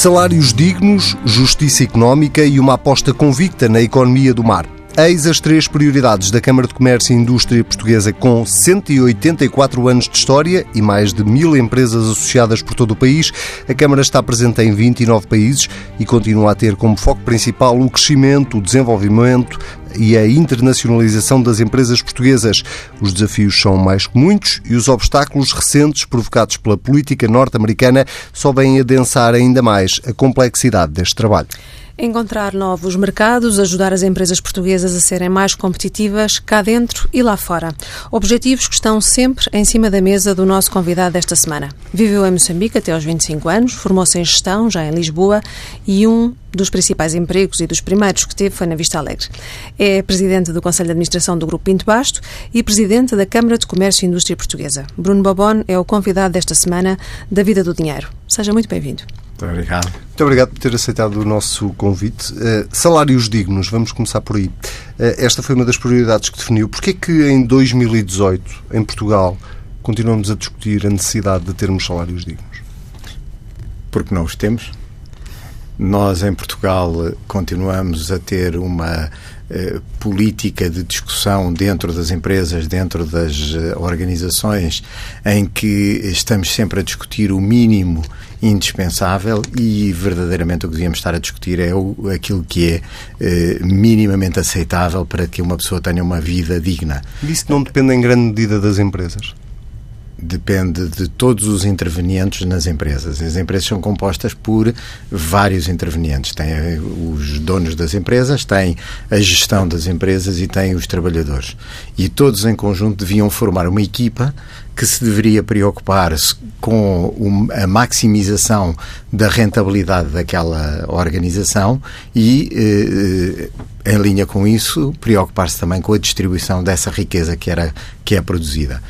Salários dignos, justiça económica e uma aposta convicta na economia do mar. Eis as três prioridades da Câmara de Comércio e Indústria Portuguesa, com 184 anos de história e mais de mil empresas associadas por todo o país. A Câmara está presente em 29 países e continua a ter como foco principal o crescimento, o desenvolvimento, e a internacionalização das empresas portuguesas. Os desafios são mais que muitos e os obstáculos recentes provocados pela política norte-americana só vêm adensar ainda mais a complexidade deste trabalho. Encontrar novos mercados, ajudar as empresas portuguesas a serem mais competitivas cá dentro e lá fora. Objetivos que estão sempre em cima da mesa do nosso convidado desta semana. Viveu em Moçambique até aos 25 anos, formou-se em gestão, já em Lisboa, e um dos principais empregos e dos primeiros que teve foi na Vista Alegre. É presidente do Conselho de Administração do Grupo Pinto Basto e presidente da Câmara de Comércio e Indústria Portuguesa. Bruno Bobon é o convidado desta semana da Vida do Dinheiro. Seja muito bem-vindo. Muito obrigado. Muito obrigado por ter aceitado o nosso convite. Uh, salários dignos, vamos começar por aí. Uh, esta foi uma das prioridades que definiu. Porquê que em 2018, em Portugal, continuamos a discutir a necessidade de termos salários dignos? Porque não os temos. Nós, em Portugal, continuamos a ter uma eh, política de discussão dentro das empresas, dentro das organizações, em que estamos sempre a discutir o mínimo indispensável e verdadeiramente o que devíamos estar a discutir é o, aquilo que é eh, minimamente aceitável para que uma pessoa tenha uma vida digna. Isso não depende em grande medida das empresas? Depende de todos os intervenientes nas empresas. As empresas são compostas por vários intervenientes. Tem eh, os donos das empresas, tem a gestão das empresas e tem os trabalhadores. E todos em conjunto deviam formar uma equipa que se deveria preocupar -se com a maximização da rentabilidade daquela organização e, eh, em linha com isso, preocupar-se também com a distribuição dessa riqueza que, era, que é produzida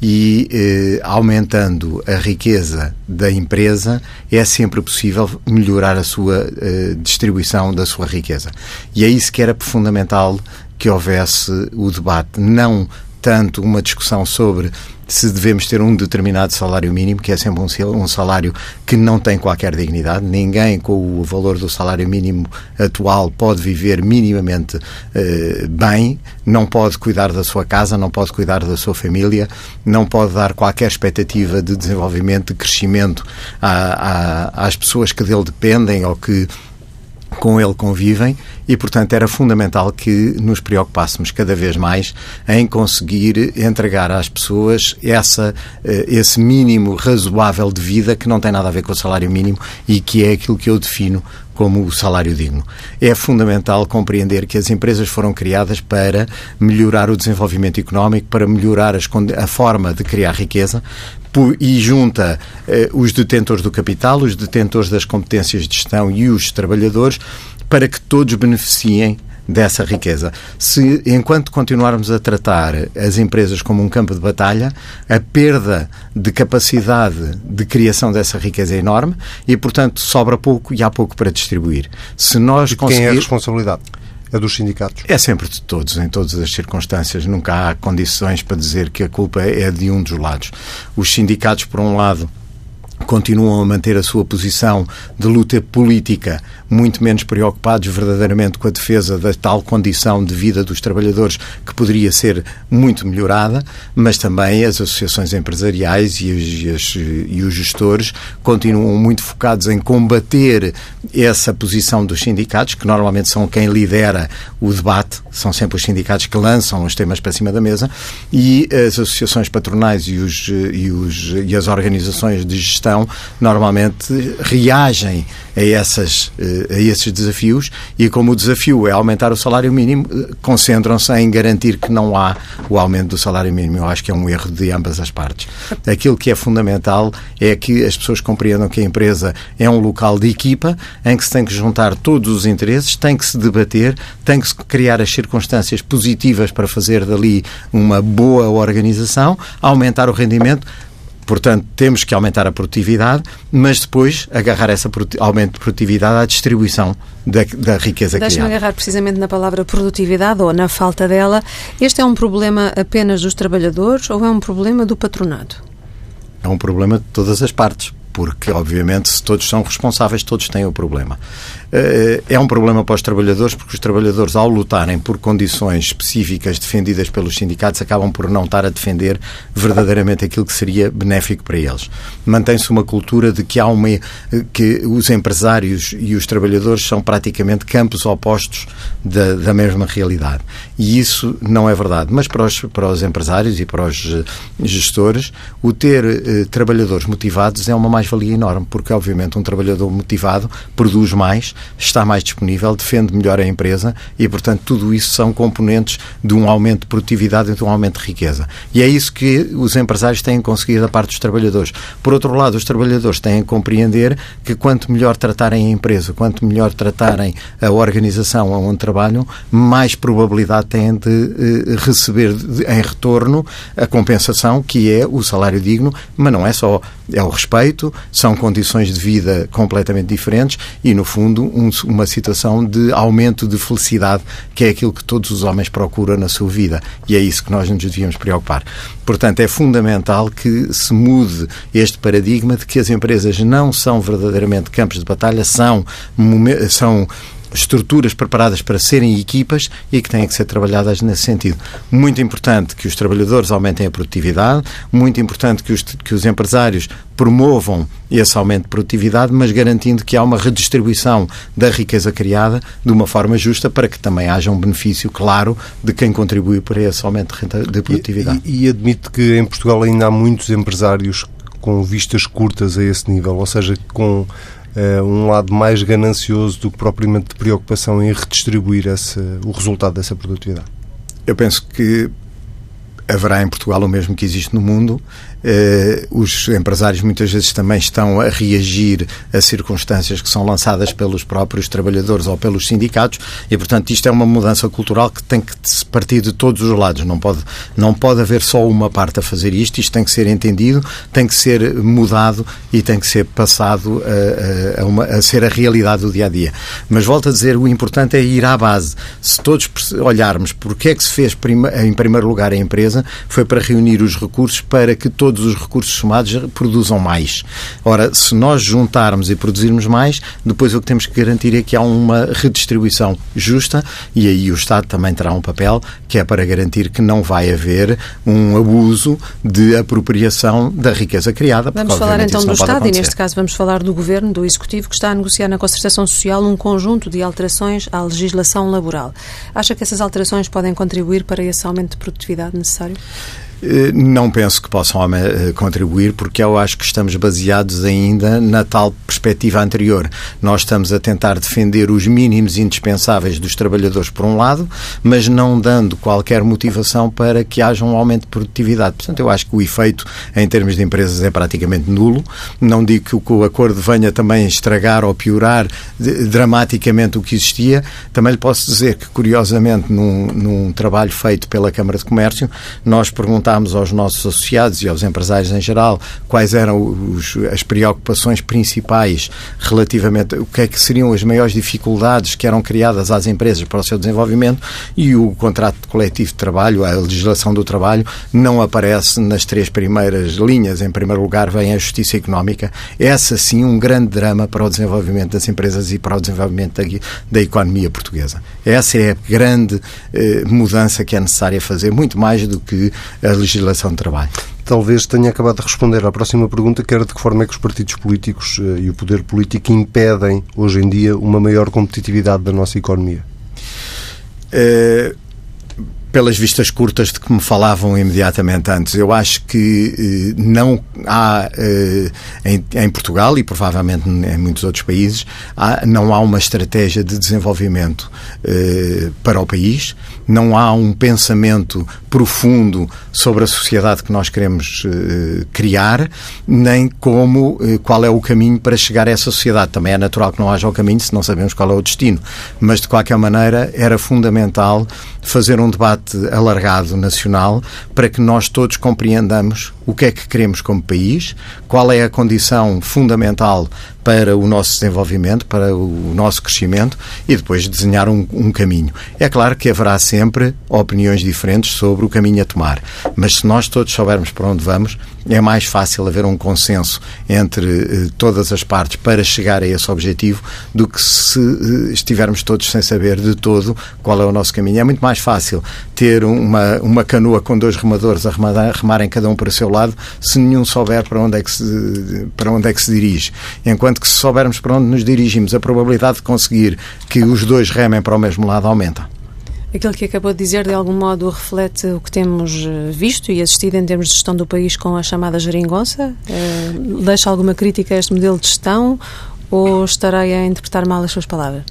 e eh, aumentando a riqueza da empresa é sempre possível melhorar a sua eh, distribuição da sua riqueza. E é isso que era fundamental que houvesse o debate, não tanto uma discussão sobre se devemos ter um determinado salário mínimo, que é sempre um salário que não tem qualquer dignidade. Ninguém com o valor do salário mínimo atual pode viver minimamente eh, bem, não pode cuidar da sua casa, não pode cuidar da sua família, não pode dar qualquer expectativa de desenvolvimento, de crescimento às pessoas que dele dependem ou que com ele convivem e, portanto, era fundamental que nos preocupássemos cada vez mais em conseguir entregar às pessoas essa, eh, esse mínimo razoável de vida que não tem nada a ver com o salário mínimo e que é aquilo que eu defino como o salário digno. É fundamental compreender que as empresas foram criadas para melhorar o desenvolvimento económico, para melhorar as, a forma de criar riqueza e junta eh, os detentores do capital, os detentores das competências de gestão e os trabalhadores para que todos beneficiem dessa riqueza. Se, enquanto continuarmos a tratar as empresas como um campo de batalha, a perda de capacidade de criação dessa riqueza é enorme e, portanto, sobra pouco e há pouco para distribuir. Se nós conseguir... Quem é a responsabilidade? É dos sindicatos? É sempre de todos, em todas as circunstâncias. Nunca há condições para dizer que a culpa é de um dos lados. Os sindicatos, por um lado, continuam a manter a sua posição de luta política, muito menos preocupados verdadeiramente com a defesa da tal condição de vida dos trabalhadores que poderia ser muito melhorada, mas também as associações empresariais e, as, e os gestores continuam muito focados em combater essa posição dos sindicatos, que normalmente são quem lidera o debate, são sempre os sindicatos que lançam os temas para cima da mesa, e as associações patronais e, os, e, os, e as organizações de gestão normalmente reagem a, essas, eh, a esses desafios e, como o desafio é aumentar o salário mínimo, eh, concentram-se em garantir que não há o aumento do salário mínimo. Eu acho que é um erro de ambas as partes. Aquilo que é fundamental é que as pessoas compreendam que a empresa é um local de equipa em que se tem que juntar todos os interesses, tem que se debater, tem que se criar as circunstâncias positivas para fazer dali uma boa organização, aumentar o rendimento Portanto, temos que aumentar a produtividade, mas depois agarrar esse aumento de produtividade à distribuição da, da riqueza Deixa-me agarrar precisamente na palavra produtividade ou na falta dela. Este é um problema apenas dos trabalhadores ou é um problema do patronado? É um problema de todas as partes porque, obviamente, se todos são responsáveis, todos têm o problema. Eh, é um problema para os trabalhadores, porque os trabalhadores, ao lutarem por condições específicas defendidas pelos sindicatos, acabam por não estar a defender verdadeiramente aquilo que seria benéfico para eles. Mantém-se uma cultura de que há uma que os empresários e os trabalhadores são praticamente campos opostos da, da mesma realidade. E isso não é verdade. Mas para os, para os empresários e para os eh, gestores, o ter eh, trabalhadores motivados é uma mais-valia enorme, porque, obviamente, um trabalhador motivado produz mais, está mais disponível, defende melhor a empresa e, portanto, tudo isso são componentes de um aumento de produtividade e de um aumento de riqueza. E é isso que os empresários têm conseguido da parte dos trabalhadores. Por outro lado, os trabalhadores têm que compreender que quanto melhor tratarem a empresa, quanto melhor tratarem a organização onde trabalham, mais probabilidade têm de eh, receber em retorno a compensação, que é o salário digno, mas não é só, é o respeito, são condições de vida completamente diferentes e, no fundo, um, uma situação de aumento de felicidade, que é aquilo que todos os homens procuram na sua vida. E é isso que nós nos devíamos preocupar. Portanto, é fundamental que se mude este paradigma de que as empresas não são verdadeiramente campos de batalha, são, são estruturas preparadas para serem equipas e que têm que ser trabalhadas nesse sentido. Muito importante que os trabalhadores aumentem a produtividade, muito importante que os, que os empresários promovam esse aumento de produtividade, mas garantindo que há uma redistribuição da riqueza criada de uma forma justa para que também haja um benefício claro de quem contribui para esse aumento de, de produtividade. E, e admite que em Portugal ainda há muitos empresários com vistas curtas a esse nível, ou seja, com uh, um lado mais ganancioso do que propriamente de preocupação em redistribuir esse, o resultado dessa produtividade? Eu penso que haverá em Portugal o mesmo que existe no mundo os empresários muitas vezes também estão a reagir a circunstâncias que são lançadas pelos próprios trabalhadores ou pelos sindicatos e, portanto, isto é uma mudança cultural que tem que partir de todos os lados. Não pode, não pode haver só uma parte a fazer isto, isto tem que ser entendido, tem que ser mudado e tem que ser passado a, a, uma, a ser a realidade do dia a dia. Mas volto a dizer, o importante é ir à base. Se todos olharmos porque é que se fez em primeiro lugar a empresa, foi para reunir os recursos para que todos todos os recursos somados produzam mais. Ora, se nós juntarmos e produzirmos mais, depois o que temos que garantir é que há uma redistribuição justa e aí o Estado também terá um papel que é para garantir que não vai haver um abuso de apropriação da riqueza criada. Vamos falar então do Estado e neste caso vamos falar do Governo, do Executivo, que está a negociar na Concertação Social um conjunto de alterações à legislação laboral. Acha que essas alterações podem contribuir para esse aumento de produtividade necessário? Eh, não penso que possam eh, contribuir, porque eu acho que estamos baseados ainda na tal perspectiva anterior. Nós estamos a tentar defender os mínimos indispensáveis dos trabalhadores, por um lado, mas não dando qualquer motivação para que haja um aumento de produtividade. Portanto, eu acho que o efeito em termos de empresas é praticamente nulo. Não digo que o acordo venha também estragar ou piorar dramaticamente o que existia. Também lhe posso dizer que, curiosamente, num, num trabalho feito pela Câmara de Comércio, nós perguntamos perguntámos aos nossos associados e aos empresários em geral quais eram os, as preocupações principais relativamente o que é que seriam as maiores dificuldades que eram criadas às empresas para o seu desenvolvimento e o contrato coletivo de trabalho, a legislação do trabalho, não aparece nas três primeiras linhas. Em primeiro lugar, vem a justiça económica. Essa sim um grande drama para o desenvolvimento das empresas e para o desenvolvimento da, da economia portuguesa. Essa é a grande eh, mudança que é necessária fazer, muito mais do que a legislação de trabalho. Talvez tenha acabado de responder à próxima pergunta, que era de que forma é que os partidos políticos eh, e o poder político impedem, hoje em dia, uma maior competitividade da nossa economia? É pelas vistas curtas de que me falavam imediatamente antes. Eu acho que eh, não há eh, em, em, Portugal e provavelmente em muitos outros países há, não há uma estratégia de desenvolvimento eh, para o país, não há um pensamento profundo sobre a sociedade que nós queremos eh, criar, nem como eh, qual é o caminho para chegar a essa sociedade. Também é natural que não haja o caminho se não sabemos qual é o destino, mas de qualquer maneira era fundamental fazer um debate alargado nacional para que nós todos compreendamos o que é que queremos como país, qual é a condição fundamental para o nosso desenvolvimento, para o nosso crescimento e depois desenhar um, um caminho. É claro que haverá sempre opiniões diferentes sobre o caminho a tomar, mas se nós todos soubermos para onde vamos, é mais fácil haver um consenso entre eh, todas as partes para chegar a esse objetivo do que se eh, estivermos todos sem saber de todo qual é o nosso caminho. É muito mais fácil ter uma, uma canoa com dois remadores a remar, remarem cada um para o seu lado se nenhum souber para onde, é que se, para onde é que se dirige. Enquanto que se soubermos para onde nos dirigimos, a probabilidade de conseguir que os dois remem para o mesmo lado aumenta. Aquilo que acabou de dizer, de algum modo, reflete o que temos eh, visto e assistido em termos de gestão do país com a chamada geringonça? Uh, deixa alguma crítica a este modelo de gestão ou estarei a interpretar mal as suas palavras?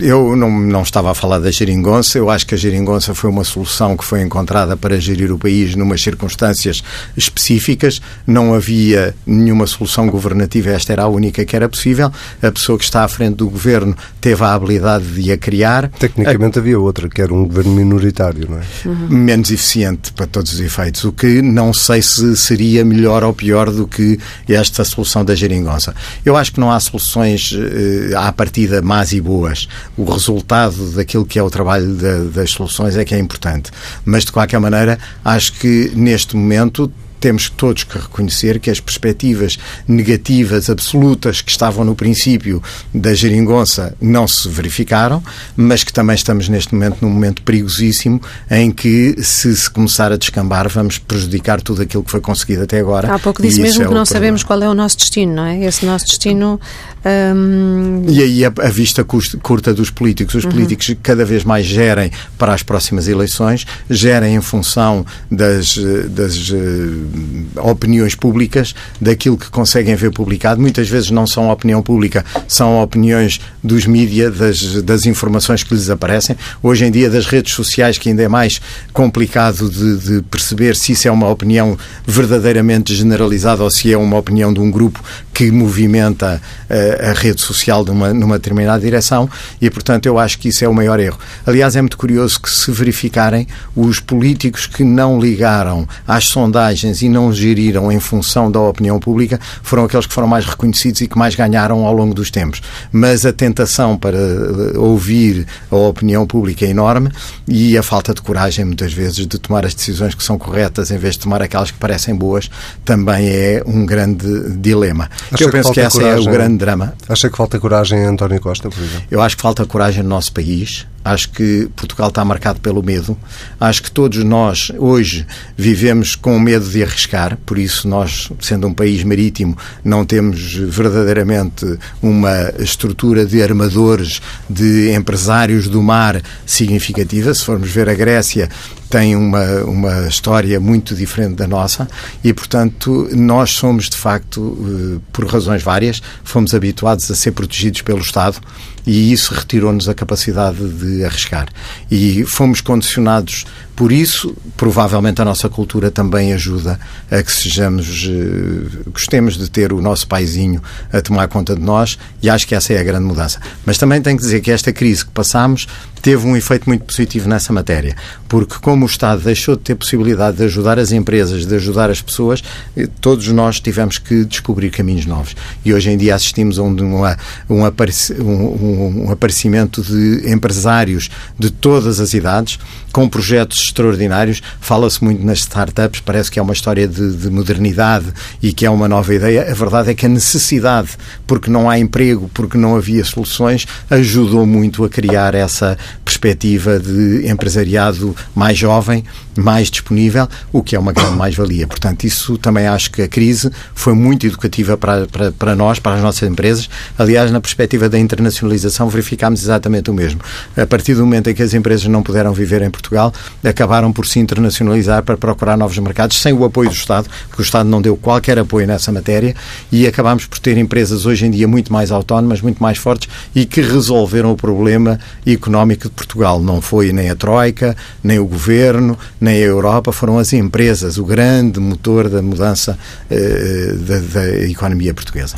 Eu não, não estava a falar da geringonça. Eu acho que a geringonça foi uma solução que foi encontrada para gerir o país numas circunstâncias específicas. Não havia nenhuma solução governativa. Esta era a única que era possível. A pessoa que está à frente do governo teve a habilidade de a criar. Tecnicamente a... havia outra, que era um governo minoritário, não é? Uhum. Menos eficiente para todos os efeitos. O que não sei se seria melhor ou pior do que esta solução da geringonça. Eu acho que não há soluções eh, à partida más e boas boas. O resultado daquilo que é o trabalho das soluções é que é importante. Mas, de qualquer maneira, acho que neste momento temos todos que reconhecer que as perspectivas negativas absolutas que estavam no princípio da geringonça não se verificaram, mas que também estamos neste momento num momento perigosíssimo em que, se se começar a descambar, vamos prejudicar tudo aquilo que foi conseguido até agora. Há pouco disse mesmo é que não sabemos qual é o nosso destino, não é? Esse nosso destino. Hum... E aí a, a, vista curta dos políticos. Os uhum. políticos cada vez mais gerem para as próximas eleições, gerem em função das, das eh, opiniões públicas, daquilo que conseguem ver publicado. Muitas vezes não são opinião pública, são opiniões dos mídias, das, das informações que lhes aparecem. Hoje em dia, das redes sociais, que ainda é mais complicado de, de perceber se isso é uma opinião verdadeiramente generalizada ou se é uma opinião de um grupo que movimenta uh, a rede social numa, numa determinada direção e, portanto, eu acho que isso é o maior erro. Aliás, é muito curioso que se verificarem os políticos que não ligaram às sondagens e não geriram em função da opinião pública foram aqueles que foram mais reconhecidos e que mais ganharam ao longo dos tempos. Mas a tentação para eh, ouvir a opinião pública é enorme e a falta de coragem, muitas vezes, de tomar as decisões que são corretas em vez de tomar aquelas que parecem boas, também é um grande dilema. Acha eu penso que, que essa coragem, é o grande drama. Acha que falta coragem em António Costa, por exemplo? Eu acho que falta coragem no nosso país. Acho que Portugal está marcado pelo medo. Acho que todos nós, hoje, vivemos com medo de arriscar. Por isso, nós, sendo um país marítimo, não temos verdadeiramente uma estrutura de armadores, de empresários do mar significativa. Se formos ver a Grécia, tem uma, uma história muito diferente da nossa e, portanto, nós somos, de facto, eh, por razões várias, fomos habituados a ser protegidos pelo Estado e isso retirou-nos a capacidade de arriscar. E fomos condicionados por isso, provavelmente a nossa cultura também ajuda a que sejamos, uh, gostemos de ter o nosso paizinho a tomar conta de nós e acho que essa é a grande mudança. Mas também tenho que dizer que esta crise que passamos teve um efeito muito positivo nessa matéria, porque como o Estado deixou de ter possibilidade de ajudar as empresas, de ajudar as pessoas, eh, todos nós tivemos que descobrir caminhos novos. E hoje em dia assistimos a um, um, um, um aparecimento de empresários de todas as idades, com projetos extraordinários. Fala-se muito nas startups, parece que é uma história de, de, modernidade e que é uma nova ideia. A verdade é que a necessidade, porque não há emprego, porque não havia soluções, ajudou muito a criar essa perspectiva de empresariado mais jovem, mais disponível, o que é uma grande mais-valia. Portanto, isso também acho que a crise foi muito educativa para, para, para nós, para as nossas empresas. Aliás, na perspectiva da internacionalização, verificámos exatamente o mesmo. A partir do momento em que as empresas não puderam viver em Portugal, acabaram por se internacionalizar para procurar novos mercados, sem o apoio do Estado, porque o Estado não deu qualquer apoio nessa matéria, e acabámos por ter empresas hoje em dia muito mais autónomas, muito mais fortes e que resolveram o problema económico de Portugal. Não foi nem a Troika, nem o Governo, nem a Europa, foram as empresas o grande motor da mudança eh, da, da economia portuguesa.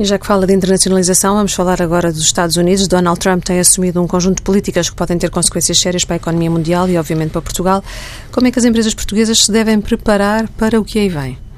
E já que fala de internacionalização, vamos falar agora dos Estados Unidos. Donald Trump tem assumido um conjunto de políticas que podem ter consequências sérias para a economia mundial e, obviamente, para Portugal. Como é que as empresas portuguesas se devem preparar para o que aí vem?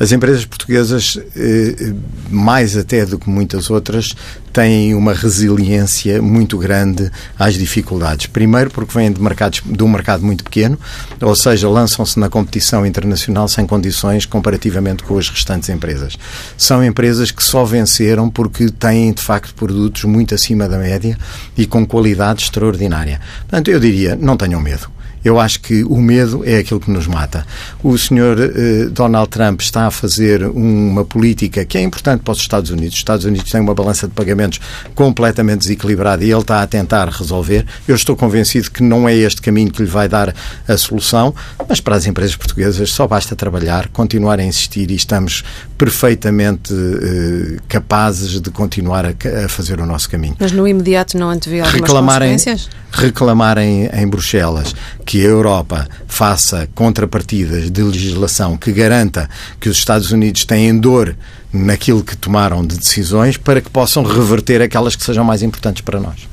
As empresas portuguesas, eh, mais até do que muitas outras, têm uma resiliência muito grande às dificuldades. Primeiro, porque vêm de, mercados, de um mercado muito pequeno, ou seja, lançam-se na competição internacional sem condições comparativamente com as restantes empresas. São empresas que só venceram porque têm, de facto, produtos muito acima da média e com qualidade extraordinária. Portanto, eu diria, não tenham medo. Eu acho que o medo é aquilo que nos mata. O senhor eh, Donald Trump está a fazer uma política que é importante para os Estados Unidos. Os Estados Unidos têm uma balança de pagamentos completamente desequilibrada e ele está a tentar resolver. Eu estou convencido que não é este caminho que lhe vai dar a solução, mas para as empresas portuguesas só basta trabalhar, continuar a insistir e estamos perfeitamente eh, capazes de continuar a, a, fazer o nosso caminho. Mas no imediato não antevê algumas reclamarem, consequências? Reclamarem em Bruxelas que a Europa faça contrapartidas de legislação que garanta que os Estados Unidos têm dor naquilo que tomaram de decisões para que possam reverter aquelas que sejam mais importantes para nós.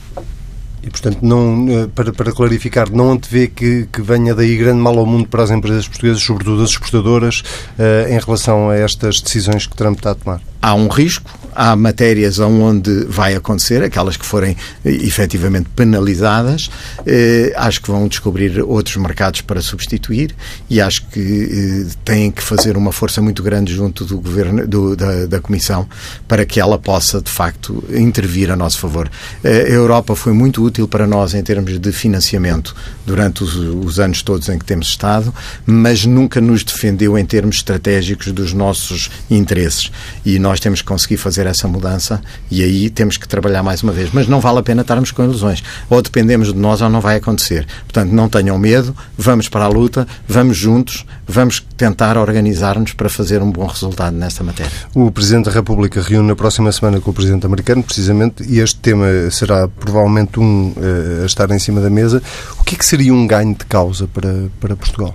E, portanto, não, eh, para, para clarificar, não antevê que, que venha daí grande mal ao mundo para as empresas portuguesas, sobretudo as exportadoras, uh, em relação a estas decisões que Trump está a tomar? Há um risco, há matérias onde vai acontecer, aquelas que forem eh, efetivamente penalizadas, eh, acho que vão descobrir outros mercados para substituir e acho que eh, têm que fazer uma força muito grande junto do governo, do, da, da Comissão, para que ela possa, de facto, intervir a nosso favor. Eh, a Europa foi muito útil para nós em termos de financiamento durante os, os anos todos em que temos estado, mas nunca nos defendeu em termos estratégicos dos nossos interesses. E nós temos que conseguir fazer essa mudança e aí temos que trabalhar mais uma vez. Mas não vale a pena estarmos com ilusões. Ou dependemos de nós ou não vai acontecer. Portanto, não tenham medo, vamos para a luta, vamos juntos, vamos tentar organizar-nos para fazer um bom resultado nesta matéria. O Presidente da República reúne na próxima semana com o Presidente americano, precisamente, e este tema será provavelmente um uh, a estar em cima da mesa. O que é que seria um ganho de causa para, para Portugal?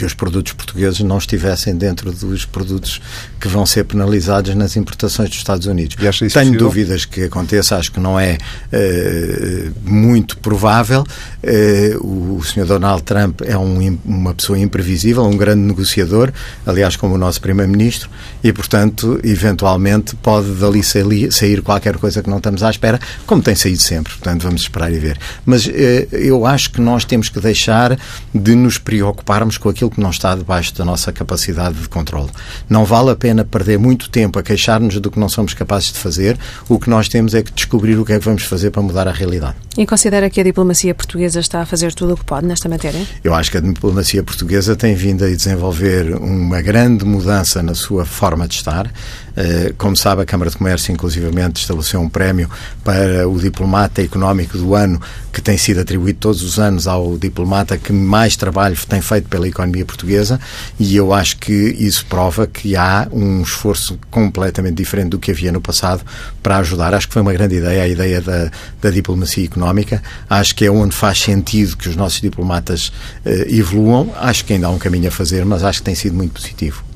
Que os produtos portugueses não estivessem dentro dos produtos que vão ser penalizados nas importações dos Estados Unidos. Tenho possível? dúvidas que aconteça, acho que não é uh, muito provável. Uh, o Sr. Donald Trump é um, uma pessoa imprevisível, um grande negociador, aliás, como o nosso Primeiro-Ministro, e, portanto, eventualmente pode dali sair qualquer coisa que não estamos à espera, como tem saído sempre. Portanto, vamos esperar e ver. Mas uh, eu acho que nós temos que deixar de nos preocuparmos com aquilo aquilo que não está debaixo da nossa capacidade de controle. Não vale a pena perder muito tempo a queixar-nos do que não somos capazes de fazer. O que nós temos é que descobrir o que é que vamos fazer para mudar a realidade. E considera que a diplomacia portuguesa está a fazer tudo o que pode nesta matéria? Eu acho que a diplomacia portuguesa tem vindo a desenvolver uma grande mudança na sua forma de estar. Eh, como sabe, a Câmara de Comércio, inclusivamente, estabeleceu um prémio para o diplomata económico do ano, que tem sido atribuído todos os anos ao diplomata que mais trabalho tem feito pela economia portuguesa, e eu acho que isso prova que há um esforço completamente diferente do que havia no passado para ajudar. Acho que foi uma grande ideia, a ideia da, da diplomacia económica. Acho que é onde faz sentido que os nossos diplomatas uh, evoluam. Acho que ainda há um caminho a fazer, mas acho que tem sido muito positivo.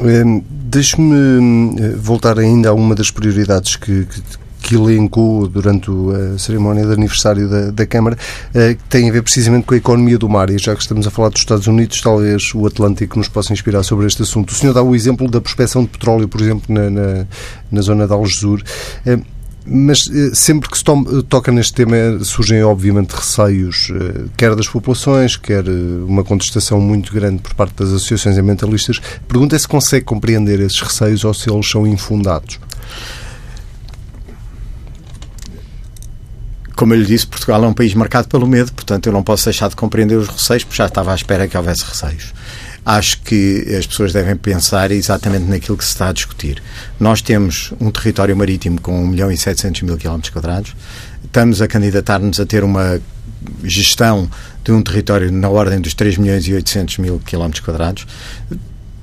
Hum, deixe-me eh, voltar ainda a uma das prioridades que, que, que elencou durante a cerimónia de aniversário da, da Câmara, eh, que tem a ver precisamente com a economia do mar. E já que estamos a falar dos Estados Unidos, talvez o Atlântico nos possa inspirar sobre este assunto. O senhor dá o exemplo da prospecção de petróleo, por exemplo, na, na, na zona de Algesur. Mas eh, sempre que se eh, toca neste tema surgem, obviamente, receios, eh, quer das populações, quer uma contestação muito grande por parte das associações ambientalistas. Pergunta é se consegue compreender esses receios ou se eles são infundados. Como eu lhe disse, Portugal é um país marcado pelo medo, portanto eu não posso deixar de compreender os receios, porque já estava à espera que houvesse receios acho que as pessoas devem pensar exatamente naquilo que se está a discutir. Nós temos um território marítimo com 1 milhão e 700 mil quilómetros quadrados, estamos a candidatar-nos a ter uma gestão de um território na ordem dos 3 milhões e 800 mil quilómetros quadrados,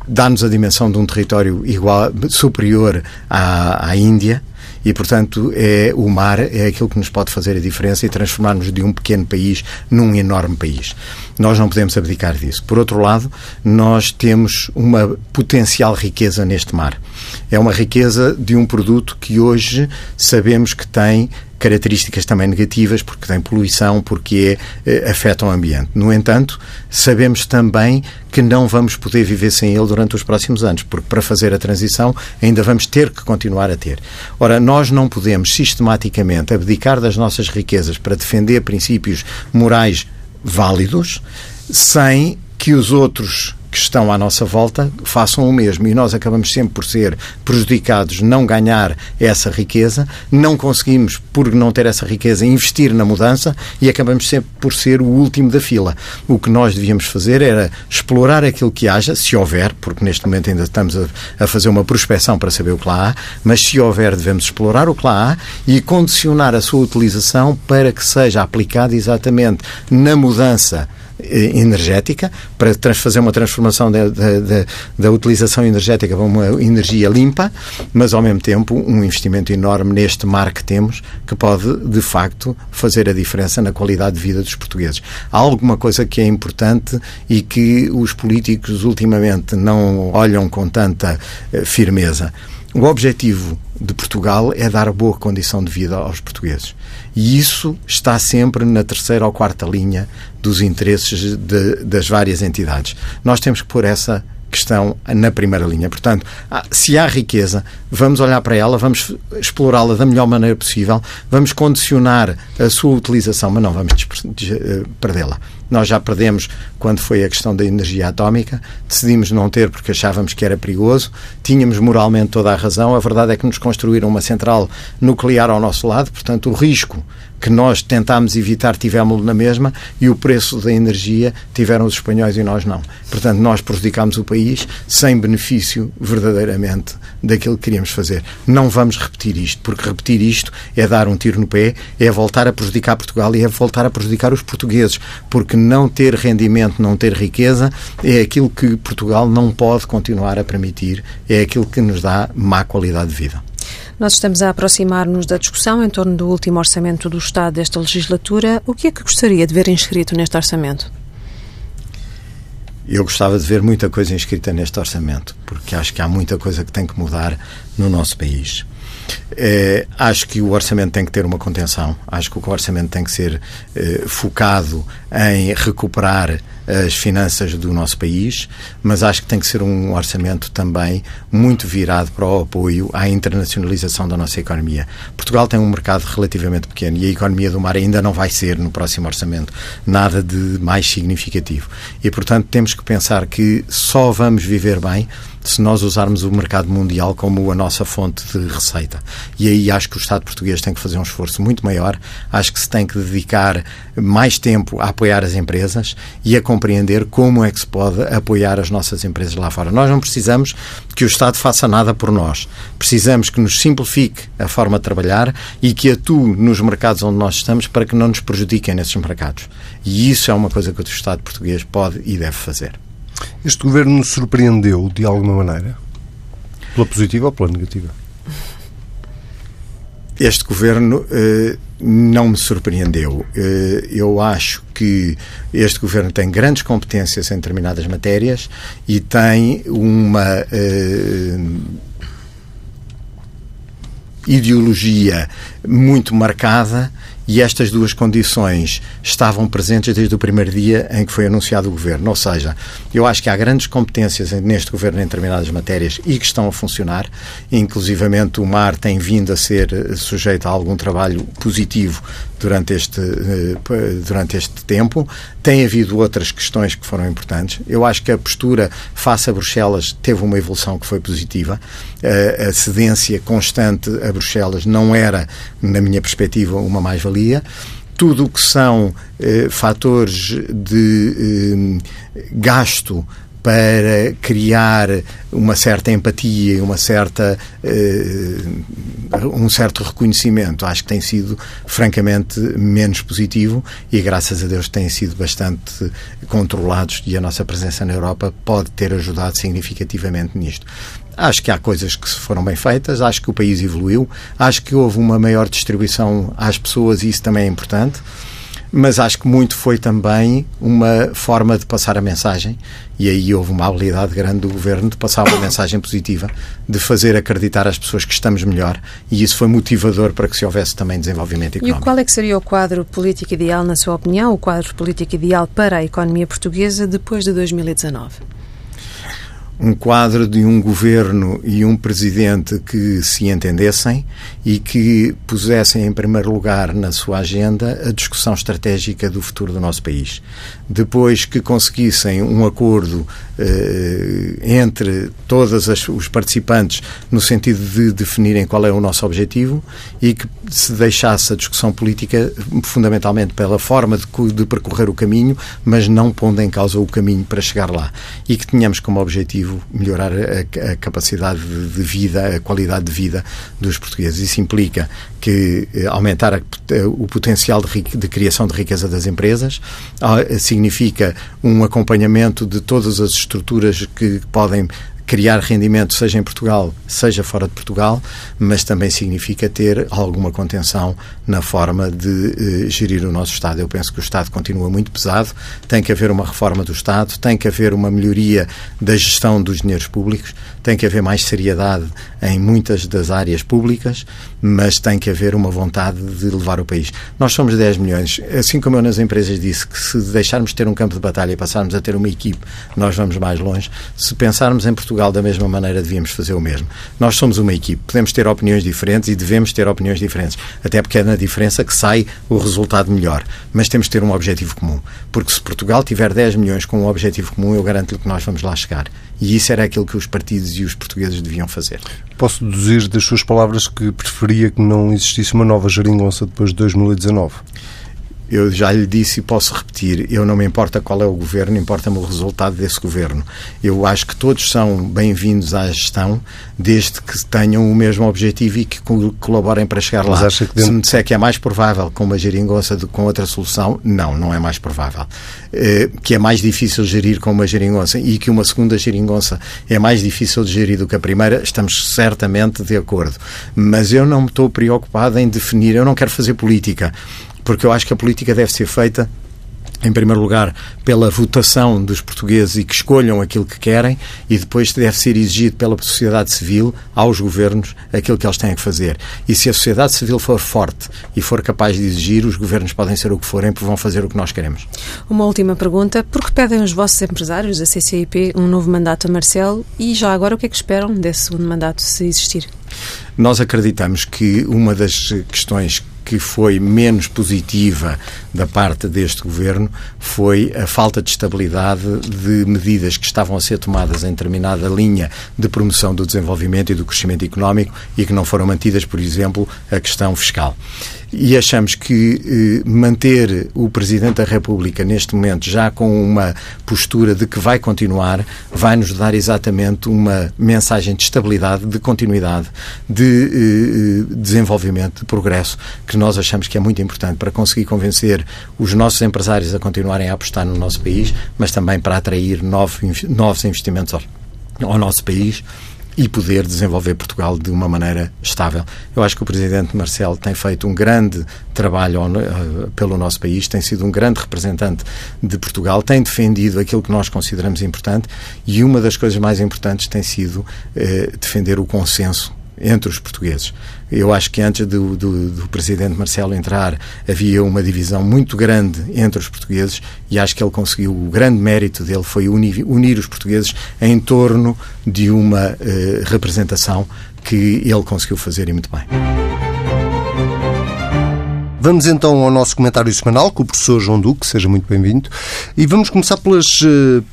dá-nos a dimensão de um território igual, superior à, à Índia, e, portanto, é o mar é aquilo que nos pode fazer a diferença e transformar-nos de um pequeno país num enorme país. Nós não podemos abdicar disso. Por outro lado, nós temos uma potencial riqueza neste mar. É uma riqueza de um produto que hoje sabemos que tem características também negativas, porque tem poluição, porque é, afeta o ambiente. No entanto, sabemos também que não vamos poder viver sem ele durante os próximos anos, porque para fazer a transição ainda vamos ter que continuar a ter. Ora, nós não podemos sistematicamente abdicar das nossas riquezas para defender princípios morais válidos sem que os outros que estão à nossa volta façam o mesmo. E nós acabamos sempre por ser prejudicados, não ganhar essa riqueza, não conseguimos, por não ter essa riqueza, investir na mudança e acabamos sempre por ser o último da fila. O que nós devíamos fazer era explorar aquilo que haja, se houver, porque neste momento ainda estamos a, a fazer uma prospecção para saber o que lá há, mas se houver, devemos explorar o que lá há e condicionar a sua utilização para que seja aplicada exatamente na mudança energética, para fazer uma transformação da, da, utilização energética para uma energia limpa, mas ao mesmo tempo um investimento enorme neste mar que temos, que pode de facto fazer a diferença na qualidade de vida dos portugueses. Há alguma coisa que é importante e que os políticos ultimamente não olham com tanta eh, firmeza. O objetivo de Portugal é dar boa condição de vida aos portugueses. E isso está sempre na terceira ou quarta linha dos interesses de, das várias entidades. Nós temos que pôr essa questão na primeira linha. Portanto, se há riqueza, vamos olhar para ela, vamos explorá-la da melhor maneira possível, vamos condicionar a sua utilização, mas não vamos eh, perdê-la. Nós já perdemos quando foi a questão da energia atómica, decidimos não ter porque achávamos que era perigoso, tínhamos moralmente toda a razão. A verdade é que nos construíram uma central nuclear ao nosso lado, portanto, o risco que nós tentámos evitar tivemos na mesma e o preço da energia tiveram os espanhóis e nós não. Portanto, nós prejudicámos o país sem benefício verdadeiramente daquilo que queríamos fazer. Não vamos repetir isto, porque repetir isto é dar um tiro no pé, é voltar a prejudicar Portugal e é voltar a prejudicar os portugueses, porque não ter rendimento, não ter riqueza é aquilo que Portugal não pode continuar a permitir, é aquilo que nos dá má qualidade de vida. Nós estamos a aproximar-nos da discussão em torno do último orçamento do Estado desta legislatura. O que é que gostaria de ver inscrito neste orçamento? Eu gostava de ver muita coisa inscrita neste orçamento, porque acho que há muita coisa que tem que mudar no nosso país. É, acho que o orçamento tem que ter uma contenção. Acho que o orçamento tem que ser é, focado em recuperar as finanças do nosso país, mas acho que tem que ser um orçamento também muito virado para o apoio à internacionalização da nossa economia. Portugal tem um mercado relativamente pequeno e a economia do mar ainda não vai ser no próximo orçamento nada de mais significativo. E, portanto, temos que pensar que só vamos viver bem se nós usarmos o mercado mundial como a nossa fonte de receita. E aí acho que o Estado português tem que fazer um esforço muito maior, acho que se tem que dedicar mais tempo a apoiar as empresas e a compreender como é que se pode apoiar as nossas empresas lá fora. Nós não precisamos que o Estado faça nada por nós. Precisamos que nos simplifique a forma de trabalhar e que atue nos mercados onde nós estamos para que não nos prejudiquem nesses mercados. E isso é uma coisa que o Estado português pode e deve fazer. Este governo surpreendeu de alguma maneira? Pela positiva ou pela negativa? Este governo eh, não me surpreendeu. Eh, eu acho que este governo tem grandes competências em determinadas matérias e tem uma eh, ideologia muito marcada e estas duas condições estavam presentes desde o primeiro dia em que foi anunciado o governo. Ou seja, eu acho que há grandes competências neste governo em determinadas matérias e que estão a funcionar. Inclusivamente, o mar tem vindo a ser sujeito a algum trabalho positivo durante este, eh, durante este tempo. Tem havido outras questões que foram importantes. Eu acho que a postura face a Bruxelas teve uma evolução que foi positiva. A cedência constante a Bruxelas não era, na minha perspectiva, uma mais-valia tudo o que são eh, fatores de eh, gasto para criar uma certa empatia, uma certa, uh, um certo reconhecimento. Acho que tem sido, francamente, menos positivo e, graças a Deus, têm sido bastante controlados e a nossa presença na Europa pode ter ajudado significativamente nisto. Acho que há coisas que foram bem feitas, acho que o país evoluiu, acho que houve uma maior distribuição às pessoas e isso também é importante. Mas acho que muito foi também uma forma de passar a mensagem e aí houve uma habilidade grande do governo de passar uma mensagem positiva, de fazer acreditar às pessoas que estamos melhor e isso foi motivador para que se houvesse também desenvolvimento económico. E qual é que seria o quadro político ideal, na sua opinião, o quadro político ideal para a economia portuguesa depois de 2019? Um quadro de um governo e um presidente que se entendessem e que pusessem em primeiro lugar na sua agenda a discussão estratégica do futuro do nosso país. Depois que conseguissem um acordo eh, entre todos os participantes no sentido de definirem qual é o nosso objetivo e que se deixasse a discussão política fundamentalmente pela forma de, de percorrer o caminho, mas não pondo em causa o caminho para chegar lá. E que tenhamos como objetivo objetivo melhorar a, a capacidade de vida, a qualidade de vida dos portugueses. Isso implica que eh, aumentar a, o potencial de, de, criação de riqueza das empresas, significa um acompanhamento de todas as estruturas que podem criar rendimento, seja em Portugal, seja fora de Portugal, mas também significa ter alguma contenção na forma de eh, gerir o nosso Estado. Eu penso que o Estado continua muito pesado, tem que haver uma reforma do Estado, tem que haver uma melhoria da gestão dos dinheiros públicos, tem que haver mais seriedade em muitas das áreas públicas, mas tem que haver uma vontade de levar o país. Nós somos 10 milhões. Assim como eu nas empresas disse que se deixarmos de ter um campo de batalha e passarmos a ter uma equipe, nós vamos mais longe. Se pensarmos em Portugal, Portugal, da mesma maneira, devíamos fazer o mesmo. Nós somos uma equipe, podemos ter opiniões diferentes e devemos ter opiniões diferentes, até porque é na diferença que sai o resultado melhor. Mas temos de ter um objetivo comum. Porque se Portugal tiver 10 milhões com um objetivo comum, eu garanto-lhe que nós vamos lá chegar. E isso era aquilo que os partidos e os portugueses deviam fazer. Posso deduzir das suas palavras que preferia que não existisse uma nova geringonça depois de 2019? Eu já lhe disse e posso repetir, eu não me importa qual é o governo, importa-me o resultado desse governo. Eu acho que todos são bem-vindos à gestão, desde que tenham o mesmo objetivo e que colaborem para chegar lá. Dentro... Se me disser que é mais provável com uma geringonça do que com outra solução, não, não é mais provável. Eh, que é mais difícil gerir com uma geringonça e que uma segunda geringonça é mais difícil de gerir do que a primeira, estamos certamente de acordo. Mas eu não me estou preocupado em definir, eu não quero fazer política porque eu acho que a política deve ser feita em primeiro lugar, pela votação dos portugueses e que escolham aquilo que querem, e depois deve ser exigido pela sociedade civil aos governos aquilo que eles têm que fazer. E se a sociedade civil for forte e for capaz de exigir, os governos podem ser o que forem, porque vão fazer o que nós queremos. Uma última pergunta: por que pedem os vossos empresários, a CCIP, um novo mandato a Marcelo e já agora o que é que esperam desse segundo mandato, se existir? Nós acreditamos que uma das questões que foi menos positiva da parte deste governo foi a falta de estabilidade de medidas que estavam a ser tomadas em determinada linha de promoção do desenvolvimento e do crescimento económico e que não foram mantidas, por exemplo, a questão fiscal e achamos que eh, manter o Presidente da República neste momento já com uma postura de que vai continuar vai nos dar exatamente uma mensagem de estabilidade, de continuidade, de eh, desenvolvimento, de progresso, que nós achamos que é muito importante para conseguir convencer os nossos empresários a continuarem a apostar no nosso país, mas também para atrair novos investimentos ao nosso país e poder desenvolver Portugal de uma maneira estável. Eu acho que o Presidente Marcelo tem feito um grande trabalho uh, pelo nosso país, tem sido um grande representante de Portugal, tem defendido aquilo que nós consideramos importante e uma das coisas mais importantes tem sido uh, defender o consenso entre os portugueses. Eu acho que antes do, do, do, presidente Marcelo entrar havia uma divisão muito grande entre os portugueses e acho que ele conseguiu, o grande mérito dele foi unir, unir os portugueses em torno de uma eh, representação que ele conseguiu fazer e muito bem. Vamos então ao nosso comentário semanal com o professor João Duque, seja muito bem-vindo. E vamos começar pelas uh,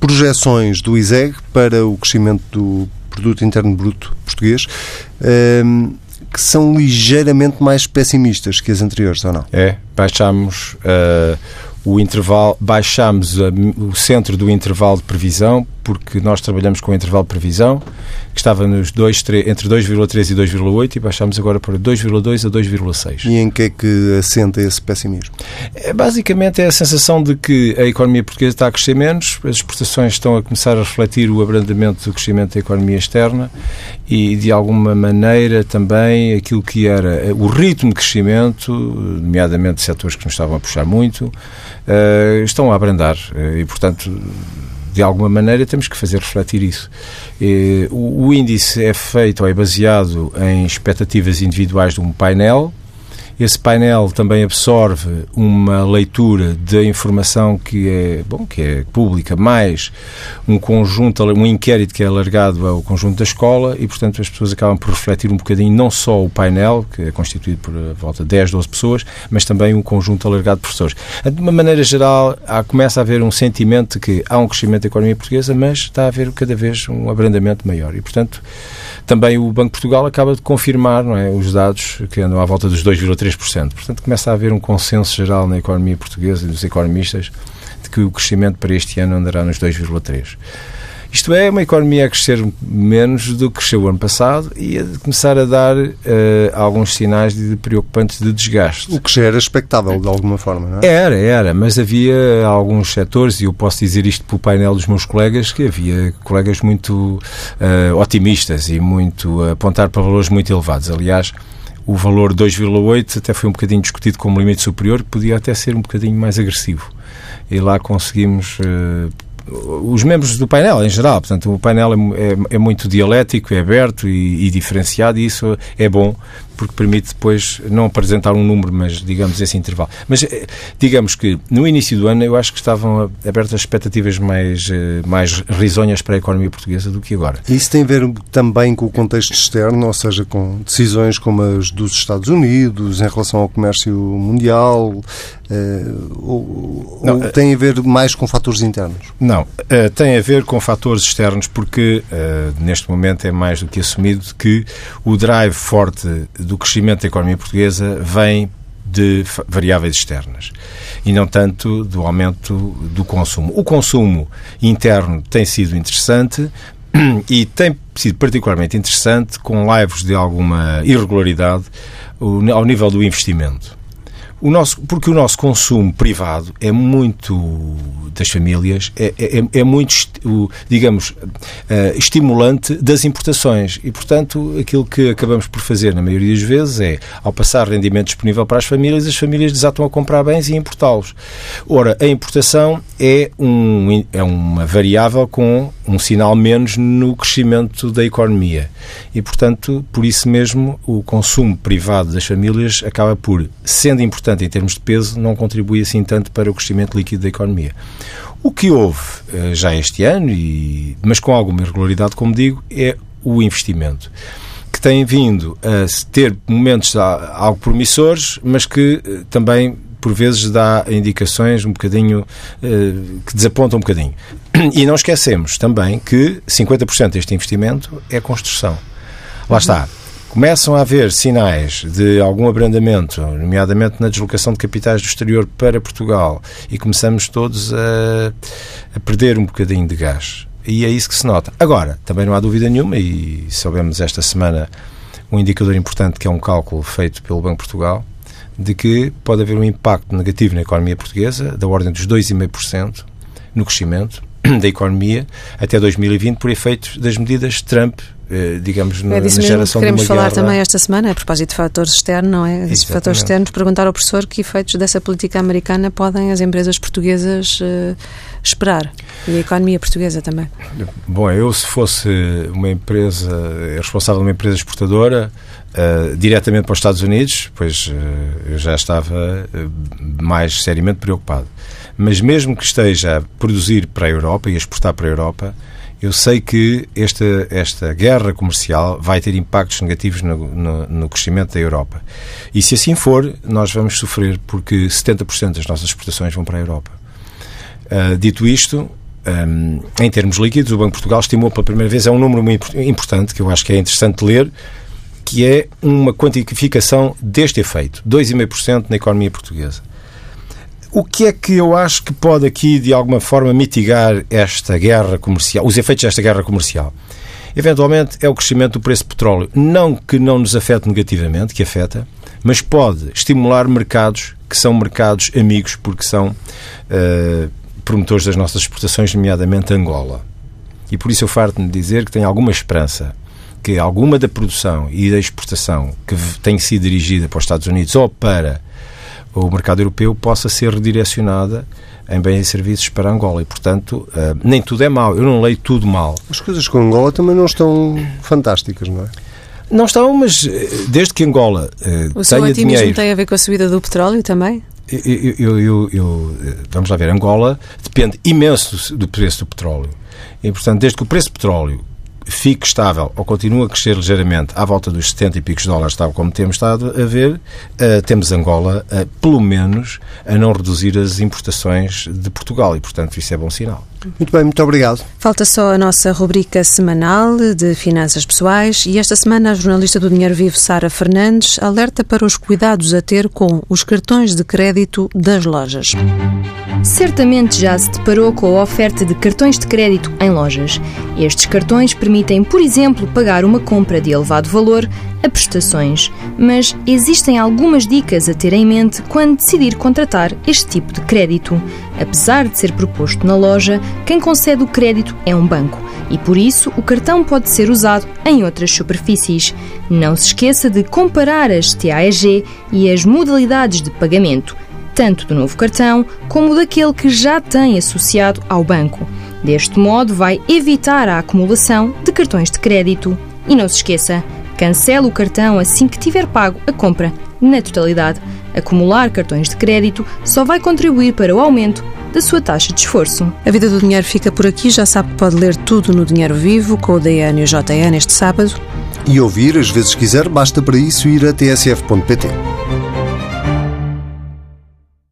projeções do ISEG para o crescimento do Produto Interno Bruto português, um, que são ligeiramente mais pessimistas que as anteriores, ou não? É, baixámos uh, o intervalo, baixámos a, o centro do intervalo de previsão, porque nós trabalhamos com o intervalo de previsão, que estava nos 2, 3, entre 2,3 e 2,8 e baixámos agora para 2,2 a 2,6. E em que é que assenta esse pessimismo? É, basicamente é a sensação de que a economia portuguesa está a crescer menos, as exportações estão a começar a refletir o abrandamento do crescimento da economia externa e, de alguma maneira, também aquilo que era o ritmo de crescimento, nomeadamente setores que nos estavam a puxar muito, uh, estão a abrandar uh, e, portanto, de alguma maneira temos que fazer refletir isso. Uh, o, o índice é feito ou é baseado em expectativas individuais de um painel esse painel também absorve uma leitura da informação que é, bom, que é pública, mais um conjunto, um inquérito que é alargado ao conjunto da escola e, portanto, as pessoas acabam por refletir um bocadinho não só o painel, que é constituído por volta de 10, 12 pessoas, mas também um conjunto alargado de professores. De uma maneira geral, há, começa a haver um sentimento de que há um crescimento da economia portuguesa, mas está a haver cada vez um abrandamento maior. E, portanto, também o Banco de Portugal acaba de confirmar não é, os dados que andam à volta dos 2,3%. Portanto, começa a haver um consenso geral na economia portuguesa e dos economistas de que o crescimento para este ano andará nos 2,3%. Isto é, uma economia a crescer menos do que cresceu o ano passado e a começar a dar uh, alguns sinais de, de preocupantes de desgaste. O que já era expectável, de alguma forma, não é? Era, era, mas havia alguns setores, e eu posso dizer isto pelo painel dos meus colegas, que havia colegas muito uh, otimistas e muito a apontar para valores muito elevados. Aliás, o valor 2,8 até foi um bocadinho discutido como limite superior, podia até ser um bocadinho mais agressivo. E lá conseguimos uh, os membros do painel, em geral. Portanto, o painel é, é, é muito dialético, é aberto e, e, diferenciado, e isso é bom, porque permite depois não apresentar um número, mas digamos esse intervalo. Mas eh, digamos que no início do ano eu acho que estavam abertas expectativas mais, eh, mais risonhas para a economia portuguesa do que agora. Isso tem a ver também com o contexto externo, ou seja, com decisões como as dos Estados Unidos em relação ao comércio mundial, uh, ou, não, ou tem a ver mais com fatores internos? Não, tem a ver com fatores externos porque neste momento é mais do que assumido que o drive forte do crescimento da economia portuguesa vem de variáveis externas e não tanto do aumento do consumo. O consumo interno tem sido interessante e tem sido particularmente interessante com laivos de alguma irregularidade ao nível do investimento. O nosso, porque o nosso consumo privado é muito das famílias, é, é, é muito, digamos, uh, estimulante das importações. E, portanto, aquilo que acabamos por fazer na maioria das vezes é, ao passar rendimento disponível para as famílias, as famílias desatam a comprar bens e importá-los. Ora, a importação é, um, é uma variável com um sinal menos no crescimento da economia. E, portanto, por isso mesmo, o consumo privado das famílias acaba por, sendo importante em termos de peso, não contribui assim tanto para o crescimento líquido da economia. O que houve eh, já este ano, e, mas com alguma irregularidade, como digo, é o investimento que tem vindo a ter momentos algo promissores, mas que eh, também por vezes dá indicações um bocadinho eh, que desapontam um bocadinho. E não esquecemos também que 50% deste investimento é construção. Lá está começam a haver sinais de algum abrandamento, nomeadamente na deslocação de capitais do exterior para Portugal, e começamos todos a, a perder um bocadinho de gás. E é isso que se nota. Agora, também não há dúvida nenhuma, e soubemos esta semana um indicador importante que é um cálculo feito pelo Banco de Portugal, de que pode haver um impacto negativo na economia portuguesa, da ordem dos 2,5% no crescimento da economia até 2020, por efeitos das medidas Trump digamos, na, é na geração que queremos falar guerra. também esta semana, a propósito de fatores externos, não é? Esses fatores externos, perguntar ao professor que efeitos dessa política americana podem as empresas portuguesas uh, esperar e a economia portuguesa também. Bom, eu se fosse uma empresa, responsável de uma empresa exportadora, uh, diretamente para os Estados Unidos, pois uh, eu já estava mais seriamente preocupado. Mas mesmo que esteja a produzir para a Europa e a exportar para a Europa, eu sei que esta, esta guerra comercial vai ter impactos negativos no, no, no, crescimento da Europa. E se assim for, nós vamos sofrer porque 70% das nossas exportações vão para a Europa. Uh, dito isto, um, em termos líquidos, o Banco de Portugal estimou pela primeira vez, é um número muito importante que eu acho que é interessante ler, que é uma quantificação deste efeito, 2,5% na economia portuguesa. O que é que eu acho que pode aqui, de alguma forma, mitigar esta guerra comercial, os efeitos desta guerra comercial? Eventualmente é o crescimento do preço do petróleo. Não que não nos afete negativamente, que afeta, mas pode estimular mercados que são mercados amigos, porque são uh, promotores das nossas exportações, nomeadamente Angola. E por isso eu farto-me dizer que tenho alguma esperança que alguma da produção e da exportação que tem sido dirigida para os Estados Unidos ou para o mercado europeu possa ser redirecionada em bens e serviços para Angola. E, portanto, uh, nem tudo é mau. Eu não leio tudo mal. As coisas com Angola também não estão fantásticas, não é? Não estão, mas eh, desde que Angola uh, o seu tenha otimismo dinheiro... tem a ver com a subida do petróleo também? Eu, eu, eu, eu, vamos lá ver, Angola depende imenso do preço do petróleo. E, portanto, desde que o preço do petróleo fique estável ou continue a crescer ligeiramente à volta dos 70 e picos dólares, tal como temos estado a ver, uh, temos Angola, uh, pelo menos, a não reduzir as importações de Portugal e, portanto, isso é bom sinal. Muito bem, muito obrigado. Falta só a nossa rubrica semanal de finanças pessoais e esta semana a jornalista do Dinheiro Vivo, Sara Fernandes, alerta para os cuidados a ter com os cartões de crédito das lojas. Certamente já se deparou com a oferta de cartões de crédito em lojas. Estes cartões permitem, por exemplo, pagar uma compra de elevado valor a prestações, mas existem algumas dicas a ter em mente quando decidir contratar este tipo de crédito. Apesar de ser proposto na loja, quem concede o crédito é um banco e por isso o cartão pode ser usado em outras superfícies. Não se esqueça de comparar as TAEG e as modalidades de pagamento, tanto do novo cartão como daquele que já tem associado ao banco. Deste modo, vai evitar a acumulação de cartões de crédito. E não se esqueça, Cancele o cartão assim que tiver pago a compra na totalidade. Acumular cartões de crédito só vai contribuir para o aumento da sua taxa de esforço. A vida do dinheiro fica por aqui. Já sabe que pode ler tudo no Dinheiro Vivo com o DN e o JN este sábado. E ouvir, às vezes quiser, basta para isso ir a tsf.pt.